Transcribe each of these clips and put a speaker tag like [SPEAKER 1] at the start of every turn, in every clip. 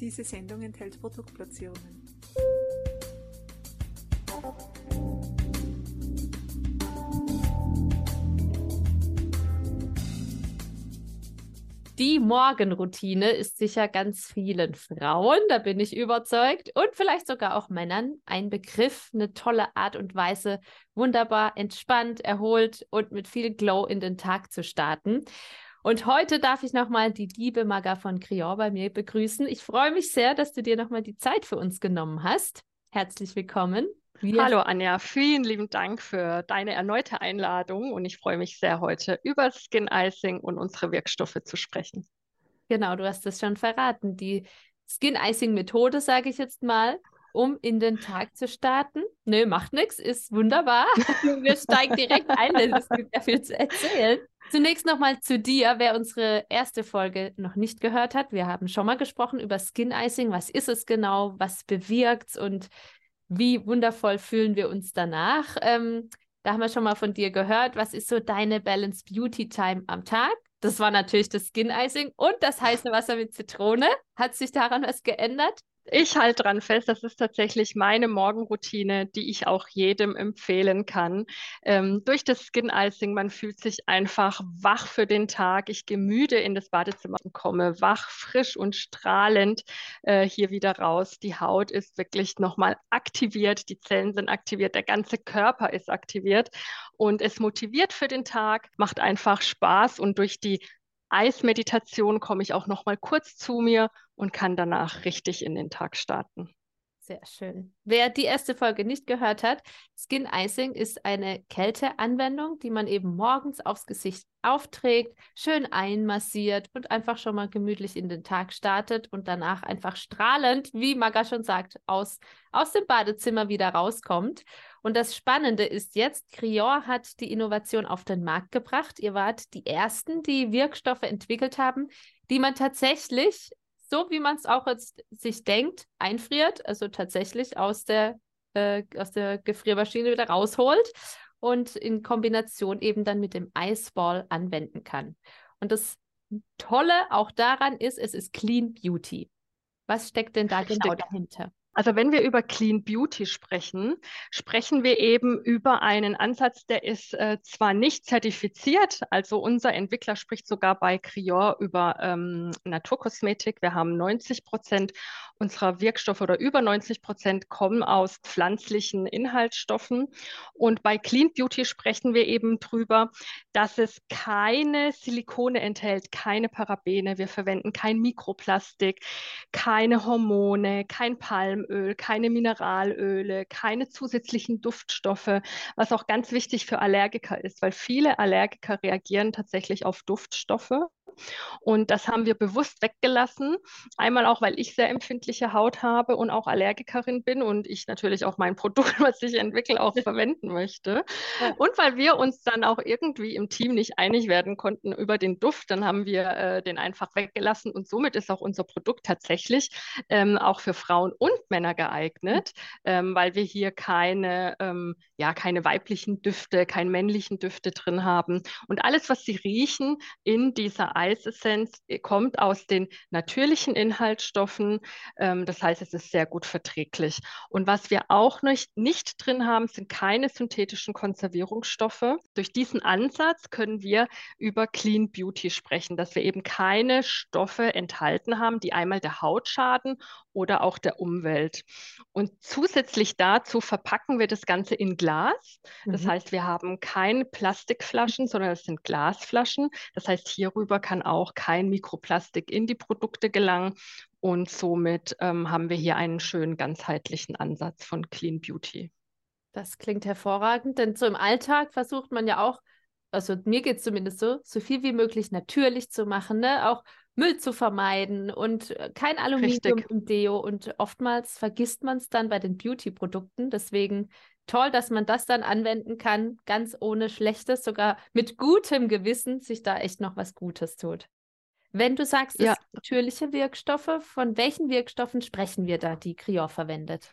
[SPEAKER 1] Diese Sendung enthält Produktplatzierungen.
[SPEAKER 2] Die Morgenroutine ist sicher ganz vielen Frauen, da bin ich überzeugt, und vielleicht sogar auch Männern ein Begriff, eine tolle Art und Weise, wunderbar entspannt, erholt und mit viel Glow in den Tag zu starten. Und heute darf ich nochmal die liebe Maga von Crior bei mir begrüßen. Ich freue mich sehr, dass du dir nochmal die Zeit für uns genommen hast. Herzlich willkommen.
[SPEAKER 3] Wir Hallo Anja, vielen lieben Dank für deine erneute Einladung und ich freue mich sehr, heute über Skin Icing und unsere Wirkstoffe zu sprechen.
[SPEAKER 2] Genau, du hast es schon verraten. Die Skin Icing Methode, sage ich jetzt mal, um in den Tag zu starten. Nö, macht nichts, ist wunderbar. Wir steigen direkt ein, denn es gibt ja viel zu erzählen. Zunächst nochmal zu dir, wer unsere erste Folge noch nicht gehört hat. Wir haben schon mal gesprochen über Skin Icing. Was ist es genau? Was bewirkt es und wie wundervoll fühlen wir uns danach. Ähm, da haben wir schon mal von dir gehört. Was ist so deine Balance Beauty Time am Tag? Das war natürlich das Skin Icing und das heiße Wasser mit Zitrone. Hat sich daran was geändert?
[SPEAKER 3] Ich halte dran fest, das ist tatsächlich meine Morgenroutine, die ich auch jedem empfehlen kann. Ähm, durch das Skin Icing, man fühlt sich einfach wach für den Tag. Ich gehe müde in das Badezimmer und komme wach, frisch und strahlend äh, hier wieder raus. Die Haut ist wirklich nochmal aktiviert, die Zellen sind aktiviert, der ganze Körper ist aktiviert und es motiviert für den Tag, macht einfach Spaß und durch die Eismeditation komme ich auch noch mal kurz zu mir und kann danach richtig in den Tag starten.
[SPEAKER 2] Sehr schön. Wer die erste Folge nicht gehört hat, Skin Icing ist eine Kälteanwendung, die man eben morgens aufs Gesicht aufträgt, schön einmassiert und einfach schon mal gemütlich in den Tag startet und danach einfach strahlend, wie Maga schon sagt, aus, aus dem Badezimmer wieder rauskommt. Und das Spannende ist jetzt, Crior hat die Innovation auf den Markt gebracht. Ihr wart die Ersten, die Wirkstoffe entwickelt haben, die man tatsächlich so wie man es auch jetzt sich denkt, einfriert, also tatsächlich aus der, äh, aus der Gefriermaschine wieder rausholt und in Kombination eben dann mit dem Iceball anwenden kann. Und das Tolle auch daran ist, es ist Clean Beauty. Was steckt denn da genau dahinter?
[SPEAKER 3] Also wenn wir über Clean Beauty sprechen, sprechen wir eben über einen Ansatz, der ist äh, zwar nicht zertifiziert, also unser Entwickler spricht sogar bei Crior über ähm, Naturkosmetik. Wir haben 90 Prozent unserer Wirkstoffe oder über 90 Prozent kommen aus pflanzlichen Inhaltsstoffen. Und bei Clean Beauty sprechen wir eben drüber, dass es keine Silikone enthält, keine Parabene. Wir verwenden kein Mikroplastik, keine Hormone, kein Palmöl, keine Mineralöle, keine zusätzlichen Duftstoffe, was auch ganz wichtig für Allergiker ist, weil viele Allergiker reagieren tatsächlich auf Duftstoffe. Und das haben wir bewusst weggelassen. Einmal auch, weil ich sehr empfindliche Haut habe und auch Allergikerin bin und ich natürlich auch mein Produkt, was ich entwickle, auch verwenden möchte. Ja. Und weil wir uns dann auch irgendwie im Team nicht einig werden konnten über den Duft, dann haben wir äh, den einfach weggelassen und somit ist auch unser Produkt tatsächlich ähm, auch für Frauen und Männer geeignet, ähm, weil wir hier keine, ähm, ja, keine weiblichen Düfte, keine männlichen Düfte drin haben. Und alles, was sie riechen in dieser Eisessenz äh, kommt aus den natürlichen Inhaltsstoffen. Ähm, das heißt, es ist sehr gut verträglich. Und was wir auch nicht, nicht drin haben, sind keine synthetischen Konservierungsstoffe. Durch diesen Ansatz können wir über Clean Beauty sprechen, dass wir eben keine Stoffe enthalten haben, die einmal der Haut schaden oder auch der Umwelt. Und zusätzlich dazu verpacken wir das Ganze in Glas. Das mhm. heißt, wir haben keine Plastikflaschen, sondern es sind Glasflaschen. Das heißt, hierüber kann auch kein Mikroplastik in die Produkte gelangen. Und somit ähm, haben wir hier einen schönen ganzheitlichen Ansatz von Clean Beauty.
[SPEAKER 2] Das klingt hervorragend, denn so im Alltag versucht man ja auch, also mir geht es zumindest so, so viel wie möglich natürlich zu machen, ne? Auch Müll zu vermeiden und äh, kein Aluminium Richtig. im Deo. Und oftmals vergisst man es dann bei den Beauty-Produkten. Deswegen toll, dass man das dann anwenden kann, ganz ohne Schlechtes, sogar mit gutem Gewissen sich da echt noch was Gutes tut. Wenn du sagst, es ja. natürliche Wirkstoffe, von welchen Wirkstoffen sprechen wir da, die Crior verwendet?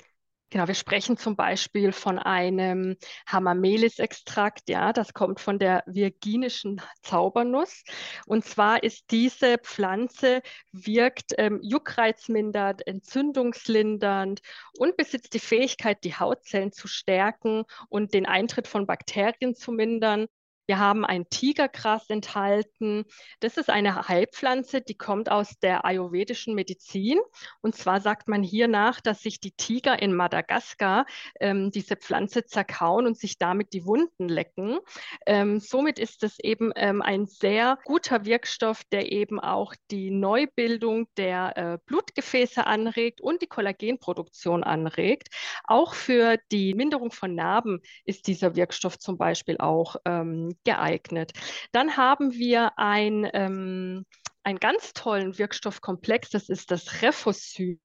[SPEAKER 3] Genau, wir sprechen zum Beispiel von einem Hamamelis-Extrakt, ja, das kommt von der virginischen Zaubernuss. Und zwar ist diese Pflanze, wirkt ähm, juckreizmindernd, entzündungslindernd und besitzt die Fähigkeit, die Hautzellen zu stärken und den Eintritt von Bakterien zu mindern. Wir haben ein Tigergras enthalten. Das ist eine Heilpflanze, die kommt aus der ayurvedischen Medizin. Und zwar sagt man hier nach, dass sich die Tiger in Madagaskar ähm, diese Pflanze zerkauen und sich damit die Wunden lecken. Ähm, somit ist es eben ähm, ein sehr guter Wirkstoff, der eben auch die Neubildung der äh, Blutgefäße anregt und die Kollagenproduktion anregt. Auch für die Minderung von Narben ist dieser Wirkstoff zum Beispiel auch ähm, geeignet. Dann haben wir ein ähm, einen ganz tollen Wirkstoffkomplex, das ist das Refosyl.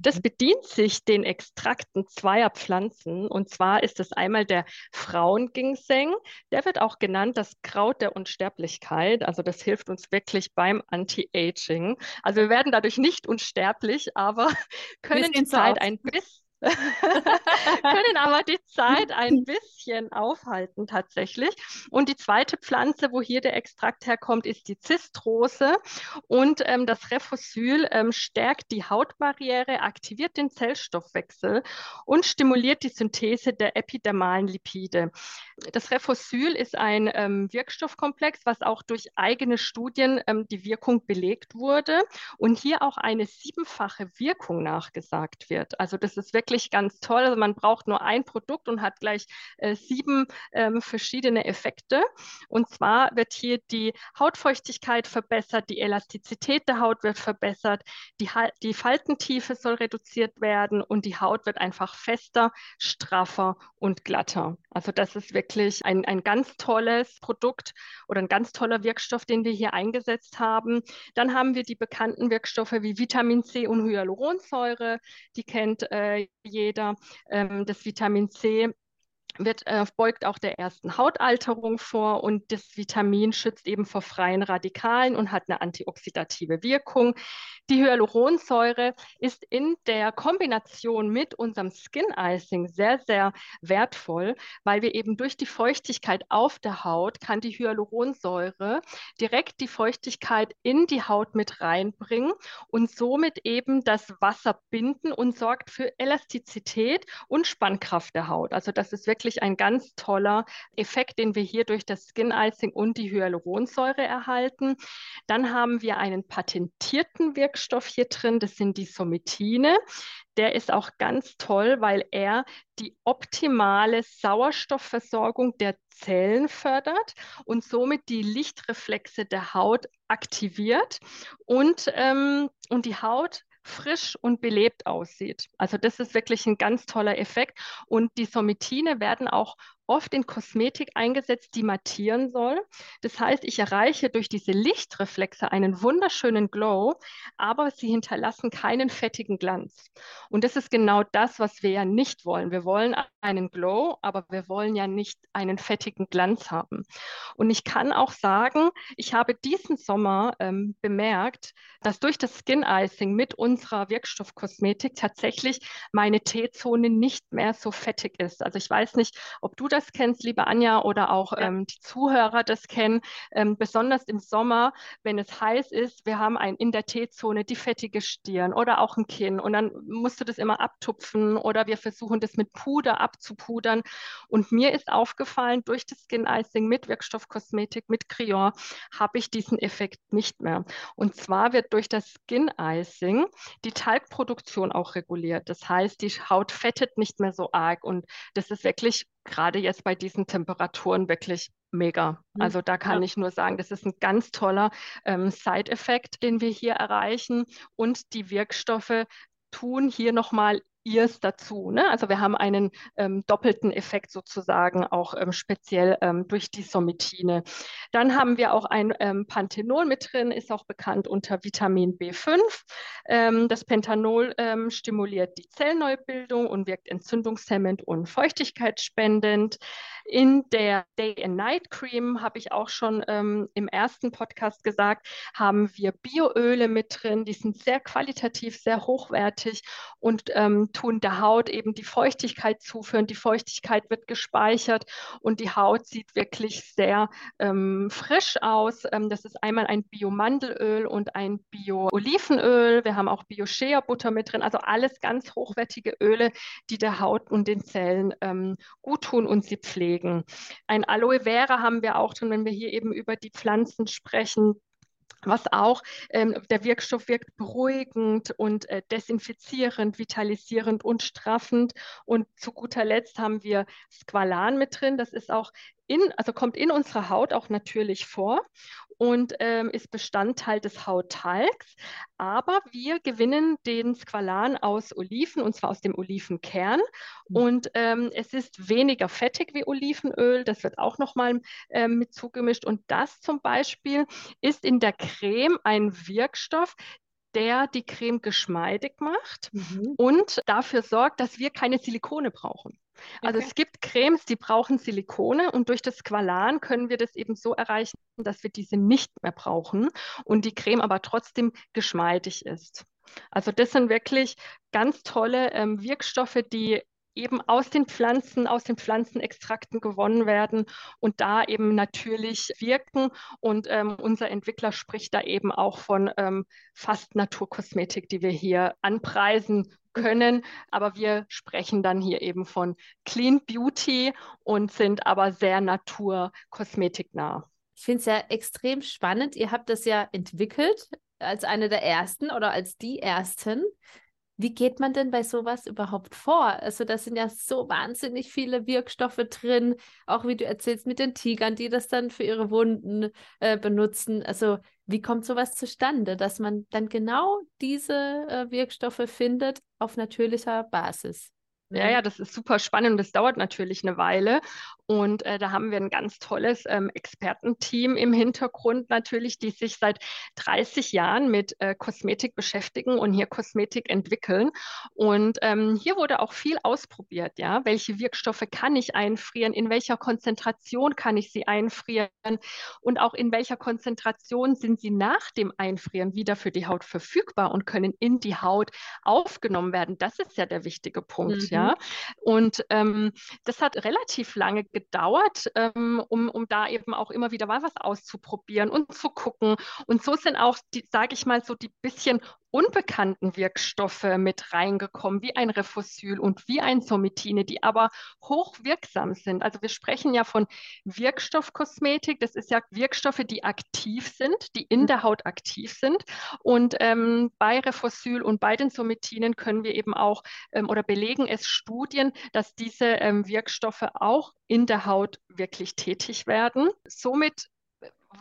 [SPEAKER 3] Das mhm. bedient sich den Extrakten zweier Pflanzen und zwar ist es einmal der Frauenginseng, der wird auch genannt das Kraut der Unsterblichkeit, also das hilft uns wirklich beim Anti-Aging. Also wir werden dadurch nicht unsterblich, aber können die Zeit ein bisschen können aber die Zeit ein bisschen aufhalten tatsächlich. Und die zweite Pflanze, wo hier der Extrakt herkommt, ist die Zistrose. Und ähm, das Refosyl ähm, stärkt die Hautbarriere, aktiviert den Zellstoffwechsel und stimuliert die Synthese der epidermalen Lipide. Das Refosyl ist ein ähm, Wirkstoffkomplex, was auch durch eigene Studien ähm, die Wirkung belegt wurde und hier auch eine siebenfache Wirkung nachgesagt wird. Also das ist wirklich wirklich ganz toll. Also man braucht nur ein Produkt und hat gleich äh, sieben ähm, verschiedene Effekte. Und zwar wird hier die Hautfeuchtigkeit verbessert, die Elastizität der Haut wird verbessert, die, die Faltentiefe soll reduziert werden und die Haut wird einfach fester, straffer und glatter. Also das ist wirklich ein, ein ganz tolles Produkt oder ein ganz toller Wirkstoff, den wir hier eingesetzt haben. Dann haben wir die bekannten Wirkstoffe wie Vitamin C und Hyaluronsäure. Die kennt äh, jeder. Ähm, das Vitamin C wird, äh, beugt auch der ersten Hautalterung vor und das Vitamin schützt eben vor freien Radikalen und hat eine antioxidative Wirkung. Die Hyaluronsäure ist in der Kombination mit unserem Skin Icing sehr, sehr wertvoll, weil wir eben durch die Feuchtigkeit auf der Haut kann die Hyaluronsäure direkt die Feuchtigkeit in die Haut mit reinbringen und somit eben das Wasser binden und sorgt für Elastizität und Spannkraft der Haut. Also das ist wirklich wirklich ein ganz toller Effekt, den wir hier durch das Skin Icing und die Hyaluronsäure erhalten. Dann haben wir einen patentierten Wirkstoff hier drin, das sind die Sometine. Der ist auch ganz toll, weil er die optimale Sauerstoffversorgung der Zellen fördert und somit die Lichtreflexe der Haut aktiviert und, ähm, und die Haut frisch und belebt aussieht. Also das ist wirklich ein ganz toller Effekt. Und die Sometine werden auch oft in Kosmetik eingesetzt, die mattieren soll. Das heißt, ich erreiche durch diese Lichtreflexe einen wunderschönen Glow, aber sie hinterlassen keinen fettigen Glanz. Und das ist genau das, was wir ja nicht wollen. Wir wollen einen Glow, aber wir wollen ja nicht einen fettigen Glanz haben. Und ich kann auch sagen, ich habe diesen Sommer ähm, bemerkt, dass durch das Skin Icing mit unserer Wirkstoffkosmetik tatsächlich meine T-Zone nicht mehr so fettig ist. Also ich weiß nicht, ob du das kennst, liebe Anja, oder auch ja. ähm, die Zuhörer das kennen, ähm, besonders im Sommer, wenn es heiß ist, wir haben ein in der T-Zone die fettige Stirn oder auch ein Kinn und dann musst du das immer abtupfen oder wir versuchen das mit Puder abzupudern. Und mir ist aufgefallen, durch das Skin Icing mit Wirkstoffkosmetik, mit Crion, habe ich diesen Effekt nicht mehr. Und zwar wird durch das Skin Icing die Talgproduktion auch reguliert. Das heißt, die Haut fettet nicht mehr so arg und das ist wirklich gerade jetzt bei diesen Temperaturen wirklich mega. Mhm. Also da kann ja. ich nur sagen, das ist ein ganz toller ähm, Side-Effekt, den wir hier erreichen. Und die Wirkstoffe tun hier nochmal ihrs dazu. Ne? Also wir haben einen ähm, doppelten Effekt sozusagen auch ähm, speziell ähm, durch die Sometine. Dann haben wir auch ein ähm, Panthenol mit drin, ist auch bekannt unter Vitamin B5. Ähm, das Pentanol ähm, stimuliert die Zellneubildung und wirkt entzündungshemmend und feuchtigkeitsspendend. In der Day and Night Cream habe ich auch schon im ersten Podcast gesagt, haben wir Bioöle mit drin, die sind sehr qualitativ, sehr hochwertig und tun der Haut eben die Feuchtigkeit zuführen. Die Feuchtigkeit wird gespeichert und die Haut sieht wirklich sehr ähm, frisch aus. Ähm, das ist einmal ein Biomandelöl und ein Bio-Olivenöl. Wir haben auch Bio-Shea-Butter mit drin. Also alles ganz hochwertige Öle, die der Haut und den Zellen ähm, gut tun und sie pflegen. Ein Aloe Vera haben wir auch drin, wenn wir hier eben über die Pflanzen sprechen was auch, ähm, der Wirkstoff wirkt beruhigend und äh, desinfizierend, vitalisierend und straffend. Und zu guter Letzt haben wir Squalan mit drin. Das ist auch in, also kommt in unserer Haut auch natürlich vor und ähm, ist Bestandteil des Hauttalgs. Aber wir gewinnen den Squalan aus Oliven und zwar aus dem Olivenkern. Mhm. Und ähm, es ist weniger fettig wie Olivenöl. Das wird auch nochmal ähm, mit zugemischt. Und das zum Beispiel ist in der Creme ein Wirkstoff, der die Creme geschmeidig macht mhm. und dafür sorgt, dass wir keine Silikone brauchen. Also okay. es gibt Cremes, die brauchen Silikone und durch das Qualan können wir das eben so erreichen, dass wir diese nicht mehr brauchen und die Creme aber trotzdem geschmeidig ist. Also das sind wirklich ganz tolle ähm, Wirkstoffe, die eben aus den Pflanzen, aus den Pflanzenextrakten gewonnen werden und da eben natürlich wirken. Und ähm, unser Entwickler spricht da eben auch von ähm, fast Naturkosmetik, die wir hier anpreisen können. Aber wir sprechen dann hier eben von Clean Beauty und sind aber sehr naturkosmetiknah.
[SPEAKER 2] Ich finde es ja extrem spannend. Ihr habt das ja entwickelt als eine der ersten oder als die ersten. Wie geht man denn bei sowas überhaupt vor? Also da sind ja so wahnsinnig viele Wirkstoffe drin, auch wie du erzählst mit den Tigern, die das dann für ihre Wunden äh, benutzen. Also wie kommt sowas zustande, dass man dann genau diese äh, Wirkstoffe findet auf natürlicher Basis?
[SPEAKER 3] Ja, ja, das ist super spannend und das dauert natürlich eine Weile. Und äh, da haben wir ein ganz tolles ähm, Expertenteam im Hintergrund natürlich, die sich seit 30 Jahren mit äh, Kosmetik beschäftigen und hier Kosmetik entwickeln. Und ähm, hier wurde auch viel ausprobiert, ja. Welche Wirkstoffe kann ich einfrieren? In welcher Konzentration kann ich sie einfrieren? Und auch in welcher Konzentration sind sie nach dem Einfrieren wieder für die Haut verfügbar und können in die Haut aufgenommen werden? Das ist ja der wichtige Punkt, mhm. Ja. Und ähm, das hat relativ lange gedauert, ähm, um, um da eben auch immer wieder mal was auszuprobieren und zu gucken. Und so sind auch, sage ich mal, so die bisschen unbekannten Wirkstoffe mit reingekommen, wie ein Refosyl und wie ein Somitine, die aber hochwirksam sind. Also wir sprechen ja von Wirkstoffkosmetik. Das ist ja Wirkstoffe, die aktiv sind, die in mhm. der Haut aktiv sind. Und ähm, bei Refosyl und bei den Somitinen können wir eben auch ähm, oder belegen es Studien, dass diese ähm, Wirkstoffe auch in der Haut wirklich tätig werden. Somit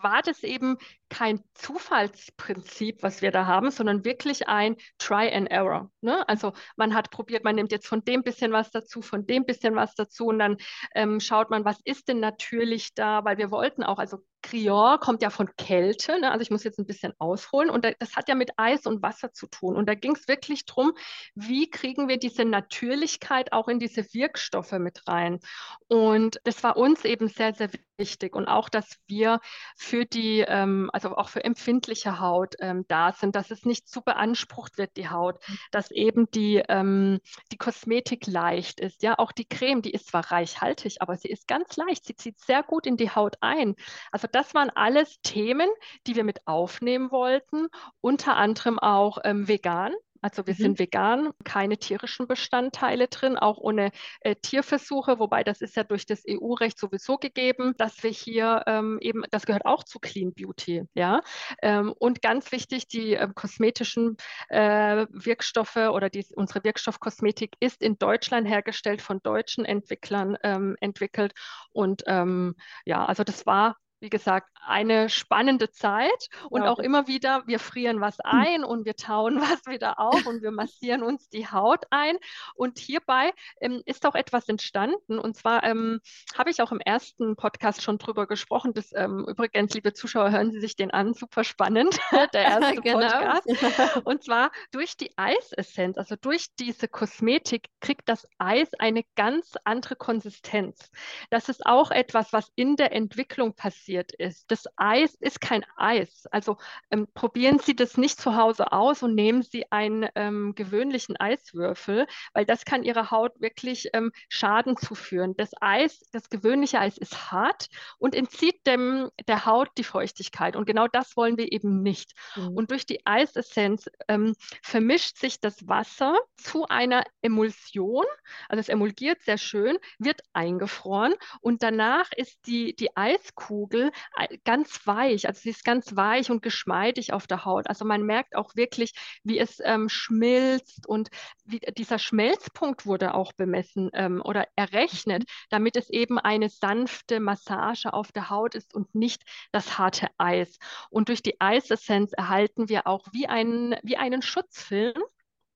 [SPEAKER 3] war das eben kein Zufallsprinzip, was wir da haben, sondern wirklich ein Try and Error. Ne? Also man hat probiert, man nimmt jetzt von dem bisschen was dazu, von dem bisschen was dazu und dann ähm, schaut man, was ist denn natürlich da, weil wir wollten auch, also Crior kommt ja von Kälte, ne? also ich muss jetzt ein bisschen ausholen und das hat ja mit Eis und Wasser zu tun und da ging es wirklich darum, wie kriegen wir diese Natürlichkeit auch in diese Wirkstoffe mit rein und das war uns eben sehr, sehr wichtig und auch, dass wir für die, ähm, also also auch für empfindliche Haut ähm, da sind, dass es nicht zu beansprucht wird, die Haut, mhm. dass eben die, ähm, die Kosmetik leicht ist. Ja, auch die Creme, die ist zwar reichhaltig, aber sie ist ganz leicht. Sie zieht sehr gut in die Haut ein. Also das waren alles Themen, die wir mit aufnehmen wollten, unter anderem auch ähm, vegan. Also wir mhm. sind vegan, keine tierischen Bestandteile drin, auch ohne äh, Tierversuche, wobei das ist ja durch das EU-Recht sowieso gegeben, dass wir hier ähm, eben, das gehört auch zu Clean Beauty, ja. Ähm, und ganz wichtig, die äh, kosmetischen äh, Wirkstoffe oder die, unsere Wirkstoffkosmetik ist in Deutschland hergestellt, von deutschen Entwicklern ähm, entwickelt. Und ähm, ja, also das war wie gesagt, eine spannende Zeit und ja. auch immer wieder, wir frieren was hm. ein und wir tauen was wieder auf und wir massieren uns die Haut ein. Und hierbei ähm, ist auch etwas entstanden. Und zwar ähm, habe ich auch im ersten Podcast schon drüber gesprochen. Das, ähm, übrigens, liebe Zuschauer, hören Sie sich den an, super spannend, der erste genau. Podcast. Und zwar durch die Eisessenz, also durch diese Kosmetik, kriegt das Eis eine ganz andere Konsistenz. Das ist auch etwas, was in der Entwicklung passiert basiert ist. Das Eis ist kein Eis. Also ähm, probieren Sie das nicht zu Hause aus und nehmen Sie einen ähm, gewöhnlichen Eiswürfel, weil das kann Ihrer Haut wirklich ähm, Schaden zuführen. Das Eis, das gewöhnliche Eis ist hart und entzieht dem, der Haut die Feuchtigkeit. Und genau das wollen wir eben nicht. Mhm. Und durch die Eisessenz ähm, vermischt sich das Wasser zu einer Emulsion. Also es emulgiert sehr schön, wird eingefroren und danach ist die, die Eiskugel äh, ganz weich. Also sie ist ganz weich und geschmeidig auf der Haut. Also man merkt auch wirklich, wie es ähm, schmilzt und wie, dieser Schmelzpunkt wurde auch bemessen ähm, oder errechnet, damit es eben eine sanfte Massage auf der Haut ist und nicht das harte Eis. Und durch die Eisessenz erhalten wir auch wie einen, wie einen Schutzfilm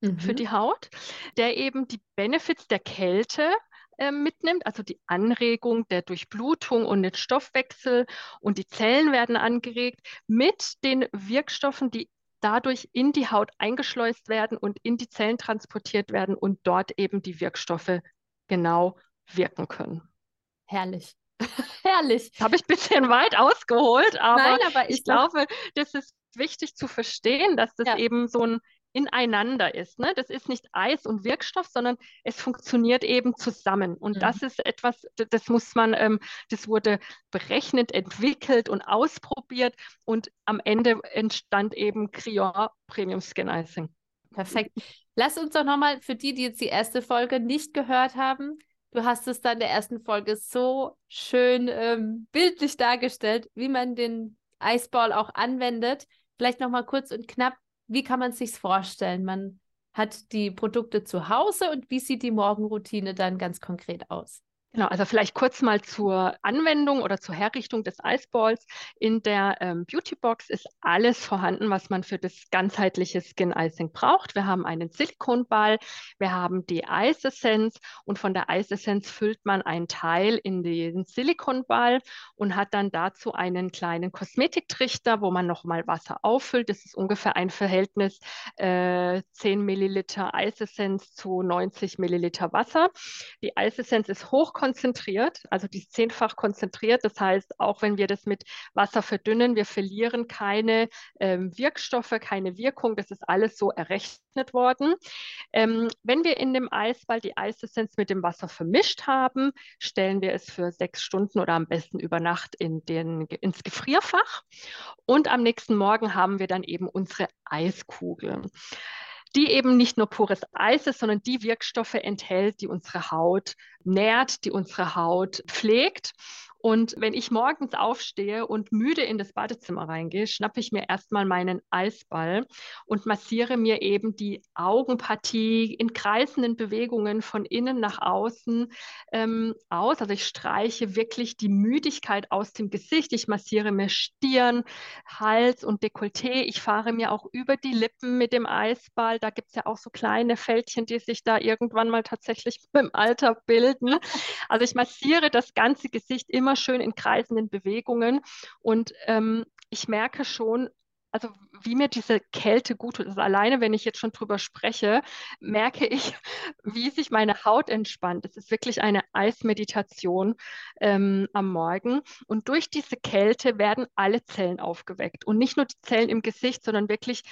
[SPEAKER 3] mhm. für die Haut, der eben die Benefits der Kälte äh, mitnimmt, also die Anregung der Durchblutung und den Stoffwechsel und die Zellen werden angeregt mit den Wirkstoffen, die dadurch in die Haut eingeschleust werden und in die Zellen transportiert werden und dort eben die Wirkstoffe genau wirken können.
[SPEAKER 2] Herrlich. Herrlich.
[SPEAKER 3] Habe ich ein bisschen weit ausgeholt, aber, Nein, aber ich, ich glaube, das ist wichtig zu verstehen, dass das ja. eben so ein ineinander ist. Ne? Das ist nicht Eis und Wirkstoff, sondern es funktioniert eben zusammen. Und mhm. das ist etwas, das muss man, ähm, das wurde berechnet, entwickelt und ausprobiert und am Ende entstand eben Crior Premium Skin Icing.
[SPEAKER 2] Perfekt. Lass uns doch nochmal für die, die jetzt die erste Folge nicht gehört haben, du hast es dann in der ersten Folge so schön ähm, bildlich dargestellt, wie man den Eisball auch anwendet. Vielleicht nochmal kurz und knapp, wie kann man sich vorstellen? Man hat die Produkte zu Hause und wie sieht die Morgenroutine dann ganz konkret aus?
[SPEAKER 3] Genau, also vielleicht kurz mal zur Anwendung oder zur Herrichtung des Eisballs. In der ähm, Beautybox ist alles vorhanden, was man für das ganzheitliche Skin Icing braucht. Wir haben einen Silikonball, wir haben die Eisessenz und von der Eisessenz füllt man einen Teil in den Silikonball und hat dann dazu einen kleinen Kosmetiktrichter, wo man nochmal Wasser auffüllt. Das ist ungefähr ein Verhältnis äh, 10 Milliliter Eisessenz zu 90 Milliliter Wasser. Die Eisessenz ist hoch konzentriert, also die ist zehnfach konzentriert. Das heißt, auch wenn wir das mit Wasser verdünnen, wir verlieren keine ähm, Wirkstoffe, keine Wirkung. Das ist alles so errechnet worden. Ähm, wenn wir in dem Eisball die Eisessenz mit dem Wasser vermischt haben, stellen wir es für sechs Stunden oder am besten über Nacht in den, ins Gefrierfach. Und am nächsten Morgen haben wir dann eben unsere Eiskugel die eben nicht nur pures Eis ist, sondern die Wirkstoffe enthält, die unsere Haut nährt, die unsere Haut pflegt. Und wenn ich morgens aufstehe und müde in das Badezimmer reingehe, schnappe ich mir erstmal meinen Eisball und massiere mir eben die Augenpartie in kreisenden Bewegungen von innen nach außen ähm, aus. Also ich streiche wirklich die Müdigkeit aus dem Gesicht. Ich massiere mir Stirn, Hals und Dekolleté. Ich fahre mir auch über die Lippen mit dem Eisball. Da gibt es ja auch so kleine Fältchen, die sich da irgendwann mal tatsächlich im Alter bilden. Also ich massiere das ganze Gesicht immer schön in kreisenden Bewegungen. Und ähm, ich merke schon, also wie mir diese Kälte gut tut. Also alleine, wenn ich jetzt schon drüber spreche, merke ich, wie sich meine Haut entspannt. Es ist wirklich eine Eismeditation ähm, am Morgen. Und durch diese Kälte werden alle Zellen aufgeweckt. Und nicht nur die Zellen im Gesicht, sondern wirklich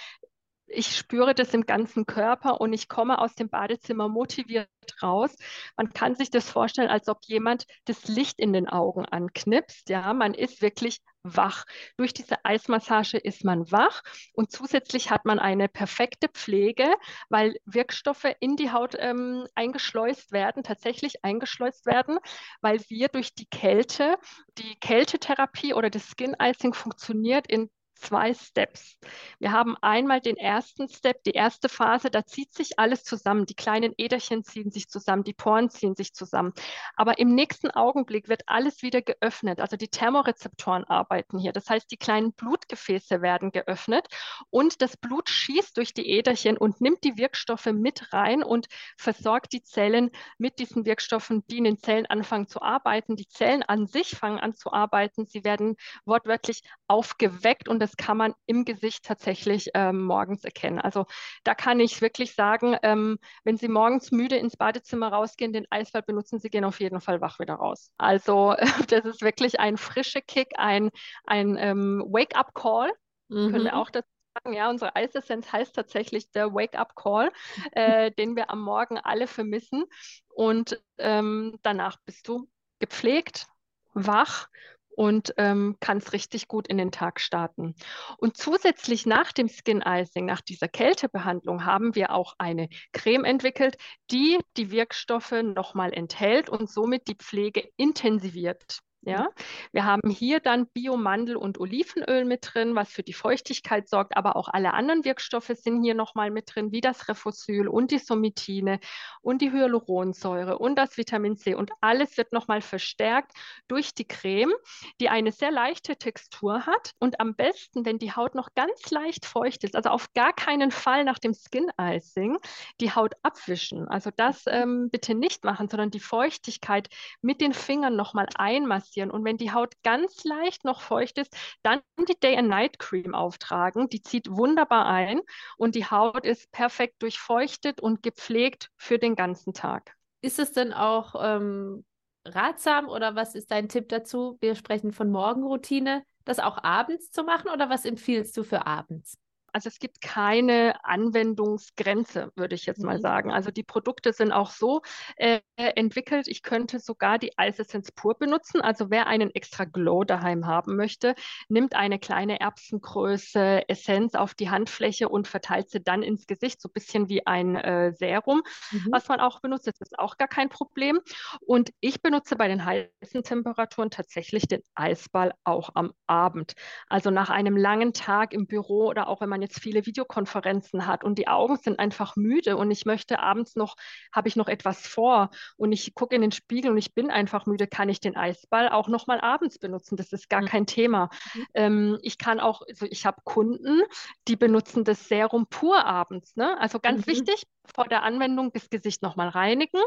[SPEAKER 3] ich spüre das im ganzen Körper und ich komme aus dem Badezimmer motiviert raus. Man kann sich das vorstellen, als ob jemand das Licht in den Augen anknipst. Ja, man ist wirklich wach. Durch diese Eismassage ist man wach und zusätzlich hat man eine perfekte Pflege, weil Wirkstoffe in die Haut ähm, eingeschleust werden, tatsächlich eingeschleust werden, weil wir durch die Kälte, die Kältetherapie oder das Skin Icing funktioniert in zwei Steps. Wir haben einmal den ersten Step, die erste Phase, da zieht sich alles zusammen. Die kleinen Äderchen ziehen sich zusammen, die Poren ziehen sich zusammen. Aber im nächsten Augenblick wird alles wieder geöffnet. Also die Thermorezeptoren arbeiten hier. Das heißt, die kleinen Blutgefäße werden geöffnet und das Blut schießt durch die Äderchen und nimmt die Wirkstoffe mit rein und versorgt die Zellen mit diesen Wirkstoffen, die in den Zellen anfangen zu arbeiten. Die Zellen an sich fangen an zu arbeiten. Sie werden wortwörtlich aufgeweckt und das kann man im Gesicht tatsächlich ähm, morgens erkennen. Also da kann ich wirklich sagen, ähm, wenn Sie morgens müde ins Badezimmer rausgehen, den Eisball benutzen, Sie gehen auf jeden Fall wach wieder raus. Also das ist wirklich ein frischer Kick, ein, ein ähm, Wake-up-Call, mhm. können wir auch dazu sagen. Ja, unsere Eisessenz heißt tatsächlich der Wake-up-Call, äh, den wir am Morgen alle vermissen. Und ähm, danach bist du gepflegt, wach und ähm, kannst richtig gut in den Tag starten. Und zusätzlich nach dem Skin Icing, nach dieser Kältebehandlung, haben wir auch eine Creme entwickelt, die die Wirkstoffe nochmal enthält und somit die Pflege intensiviert. Ja, wir haben hier dann Biomandel und Olivenöl mit drin, was für die Feuchtigkeit sorgt, aber auch alle anderen Wirkstoffe sind hier nochmal mit drin, wie das Refosyl und die Somitine und die Hyaluronsäure und das Vitamin C. Und alles wird nochmal verstärkt durch die Creme, die eine sehr leichte Textur hat und am besten, wenn die Haut noch ganz leicht feucht ist, also auf gar keinen Fall nach dem Skin Icing die Haut abwischen. Also das ähm, bitte nicht machen, sondern die Feuchtigkeit mit den Fingern nochmal einmassieren passieren. Und wenn die Haut ganz leicht noch feucht ist, dann die Day and Night Cream auftragen. Die zieht wunderbar ein und die Haut ist perfekt durchfeuchtet und gepflegt für den ganzen Tag.
[SPEAKER 2] Ist es denn auch ähm, ratsam oder was ist dein Tipp dazu? Wir sprechen von Morgenroutine, das auch abends zu machen oder was empfiehlst du für abends?
[SPEAKER 3] Also es gibt keine Anwendungsgrenze, würde ich jetzt mhm. mal sagen. Also die Produkte sind auch so äh, entwickelt. Ich könnte sogar die Eisessenz pur benutzen. Also wer einen extra Glow daheim haben möchte, nimmt eine kleine Erbsengröße Essenz auf die Handfläche und verteilt sie dann ins Gesicht, so ein bisschen wie ein äh, Serum, mhm. was man auch benutzt. Das ist auch gar kein Problem. Und ich benutze bei den heißen Temperaturen tatsächlich den Eisball auch am Abend. Also nach einem langen Tag im Büro oder auch wenn man jetzt viele Videokonferenzen hat und die Augen sind einfach müde und ich möchte abends noch, habe ich noch etwas vor und ich gucke in den Spiegel und ich bin einfach müde, kann ich den Eisball auch noch mal abends benutzen. Das ist gar mhm. kein Thema. Mhm. Ähm, ich kann auch, also ich habe Kunden, die benutzen das Serum pur abends. Ne? Also ganz mhm. wichtig, vor der Anwendung das Gesicht nochmal reinigen.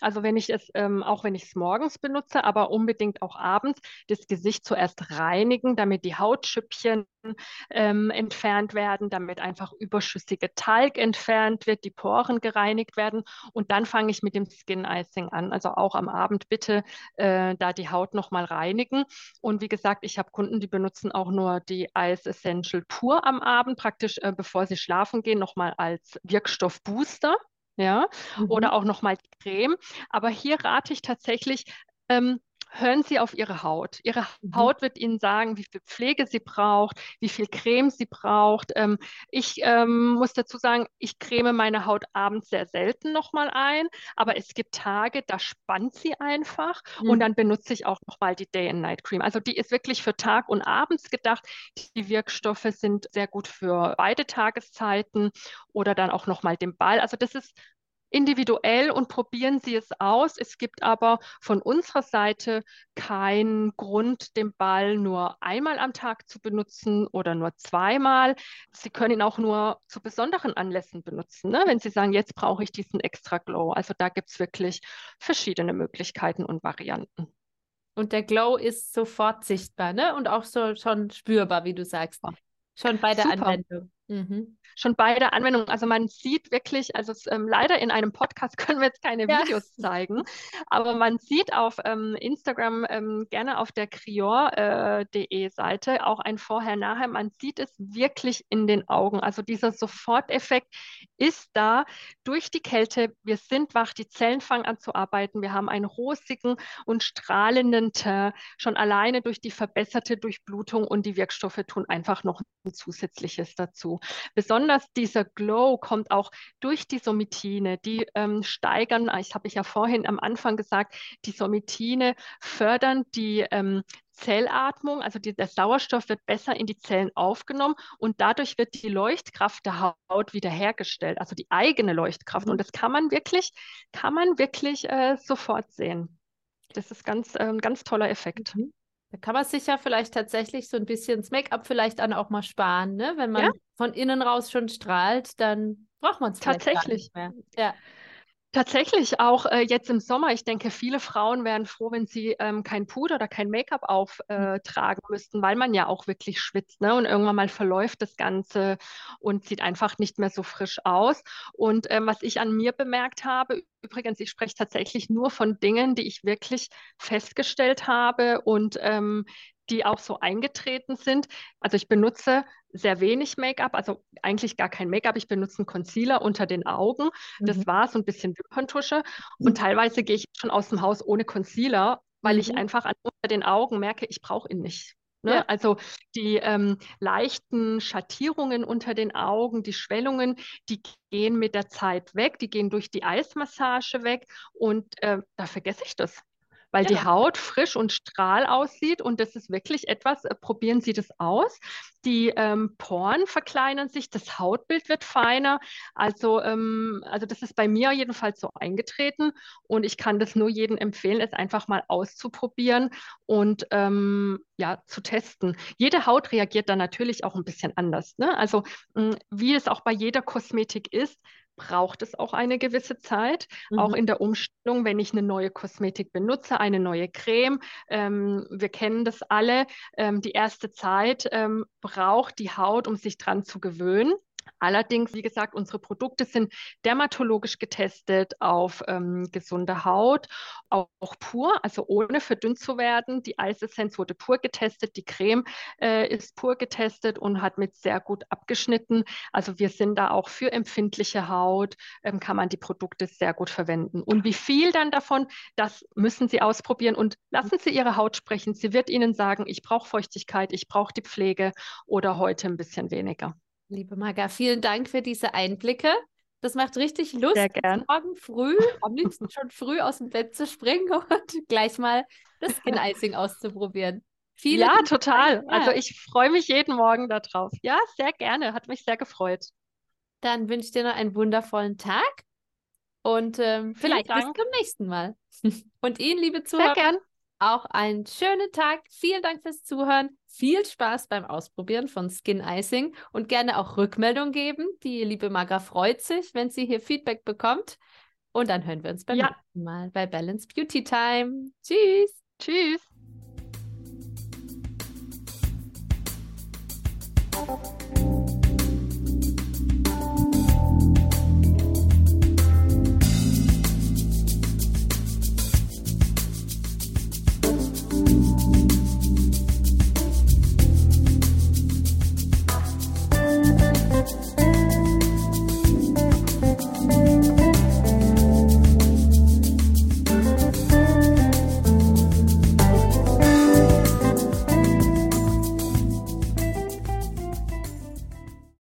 [SPEAKER 3] Also wenn ich es, ähm, auch wenn ich es morgens benutze, aber unbedingt auch abends, das Gesicht zuerst reinigen, damit die Hautschüppchen ähm, entfernt werden, damit einfach überschüssige Talg entfernt wird, die Poren gereinigt werden. Und dann fange ich mit dem Skin Icing an. Also auch am Abend bitte äh, da die Haut nochmal reinigen. Und wie gesagt, ich habe Kunden, die benutzen auch nur die Ice Essential pur am Abend, praktisch äh, bevor sie schlafen gehen, nochmal als Wirkstoffbooster ja, mhm. oder auch nochmal die Creme. Aber hier rate ich tatsächlich, ähm, hören Sie auf Ihre Haut. Ihre mhm. Haut wird Ihnen sagen, wie viel Pflege sie braucht, wie viel Creme sie braucht. Ähm, ich ähm, muss dazu sagen, ich creme meine Haut abends sehr selten nochmal ein, aber es gibt Tage, da spannt sie einfach mhm. und dann benutze ich auch nochmal die Day and Night Cream. Also die ist wirklich für Tag und abends gedacht. Die Wirkstoffe sind sehr gut für beide Tageszeiten oder dann auch nochmal den Ball. Also das ist individuell und probieren Sie es aus. Es gibt aber von unserer Seite keinen Grund, den Ball nur einmal am Tag zu benutzen oder nur zweimal. Sie können ihn auch nur zu besonderen Anlässen benutzen, ne? wenn Sie sagen, jetzt brauche ich diesen extra Glow. Also da gibt es wirklich verschiedene Möglichkeiten und Varianten.
[SPEAKER 2] Und der Glow ist sofort sichtbar, ne? Und auch so schon spürbar, wie du sagst. Schon bei der Super. Anwendung.
[SPEAKER 3] Mhm schon beide Anwendungen. Also man sieht wirklich, also es, ähm, leider in einem Podcast können wir jetzt keine ja. Videos zeigen, aber man sieht auf ähm, Instagram ähm, gerne auf der crior.de äh, Seite auch ein Vorher-Nachher. Man sieht es wirklich in den Augen. Also dieser Soforteffekt ist da durch die Kälte. Wir sind wach, die Zellen fangen an zu arbeiten. Wir haben einen rosigen und strahlenden Teint, schon alleine durch die verbesserte Durchblutung und die Wirkstoffe tun einfach noch ein zusätzliches dazu. Besonders besonders dieser Glow kommt auch durch die Somitine. Die ähm, steigern, ah, ich habe ich ja vorhin am Anfang gesagt, die Somitine fördern die ähm, Zellatmung, also die, der Sauerstoff wird besser in die Zellen aufgenommen und dadurch wird die Leuchtkraft der Haut wiederhergestellt, also die eigene Leuchtkraft. Mhm. Und das kann man wirklich, kann man wirklich äh, sofort sehen. Das ist ganz, äh, ein ganz toller Effekt. Mhm.
[SPEAKER 2] Da kann man sich ja vielleicht tatsächlich so ein bisschen das Make-up vielleicht dann auch mal sparen, ne? Wenn man ja? von innen raus schon strahlt, dann braucht man es
[SPEAKER 3] tatsächlich
[SPEAKER 2] mehr. Ja.
[SPEAKER 3] Tatsächlich auch äh, jetzt im Sommer. Ich denke, viele Frauen wären froh, wenn sie ähm, kein Puder oder kein Make-up auftragen äh, müssten, weil man ja auch wirklich schwitzt. Ne? Und irgendwann mal verläuft das Ganze und sieht einfach nicht mehr so frisch aus. Und ähm, was ich an mir bemerkt habe, übrigens, ich spreche tatsächlich nur von Dingen, die ich wirklich festgestellt habe und ähm, die auch so eingetreten sind. Also ich benutze sehr wenig Make-up, also eigentlich gar kein Make-up. Ich benutze einen Concealer unter den Augen. Das mhm. war so ein bisschen Wimperntusche. Und teilweise gehe ich schon aus dem Haus ohne Concealer, weil mhm. ich einfach an, unter den Augen merke, ich brauche ihn nicht. Ne? Ja. Also die ähm, leichten Schattierungen unter den Augen, die Schwellungen, die gehen mit der Zeit weg, die gehen durch die Eismassage weg und äh, da vergesse ich das weil ja. die Haut frisch und strahl aussieht und das ist wirklich etwas, äh, probieren Sie das aus. Die ähm, Poren verkleinern sich, das Hautbild wird feiner. Also, ähm, also das ist bei mir jedenfalls so eingetreten und ich kann das nur jedem empfehlen, es einfach mal auszuprobieren und ähm, ja, zu testen. Jede Haut reagiert da natürlich auch ein bisschen anders. Ne? Also mh, wie es auch bei jeder Kosmetik ist, braucht es auch eine gewisse Zeit, mhm. auch in der Umstellung, wenn ich eine neue Kosmetik benutze, eine neue Creme. Ähm, wir kennen das alle. Ähm, die erste Zeit ähm, braucht die Haut, um sich dran zu gewöhnen. Allerdings, wie gesagt, unsere Produkte sind dermatologisch getestet auf ähm, gesunde Haut, auch, auch, pur, also ohne verdünnt zu werden. Die Eisessenz wurde pur getestet, die Creme äh, ist pur getestet und hat mit sehr gut abgeschnitten. Also wir sind da auch für empfindliche Haut, ähm, kann man die Produkte sehr gut verwenden. Und wie viel dann davon, das müssen Sie ausprobieren und lassen Sie Ihre Haut sprechen. Sie wird Ihnen sagen, ich brauche Feuchtigkeit, ich brauche die Pflege oder heute ein bisschen weniger.
[SPEAKER 2] Liebe Maga, vielen Dank für diese Einblicke. Das macht richtig Lust, morgen früh, am liebsten schon früh aus dem Bett zu springen und gleich mal das Skin Icing auszuprobieren.
[SPEAKER 3] Vielen ja, total. Dank. Also ich freue mich jeden Morgen darauf. Ja, sehr gerne. Hat mich sehr gefreut.
[SPEAKER 2] Dann wünsche ich dir noch einen wundervollen Tag und ähm, vielleicht bis zum nächsten Mal. und Ihnen, liebe Zuhörer,
[SPEAKER 3] sehr gern
[SPEAKER 2] auch einen schönen Tag. Vielen Dank fürs Zuhören. Viel Spaß beim Ausprobieren von Skin Icing und gerne auch Rückmeldung geben. Die liebe Maga freut sich, wenn sie hier Feedback bekommt. Und dann hören wir uns beim ja. nächsten Mal bei Balance Beauty Time. Tschüss.
[SPEAKER 3] Tschüss.
[SPEAKER 1] Thank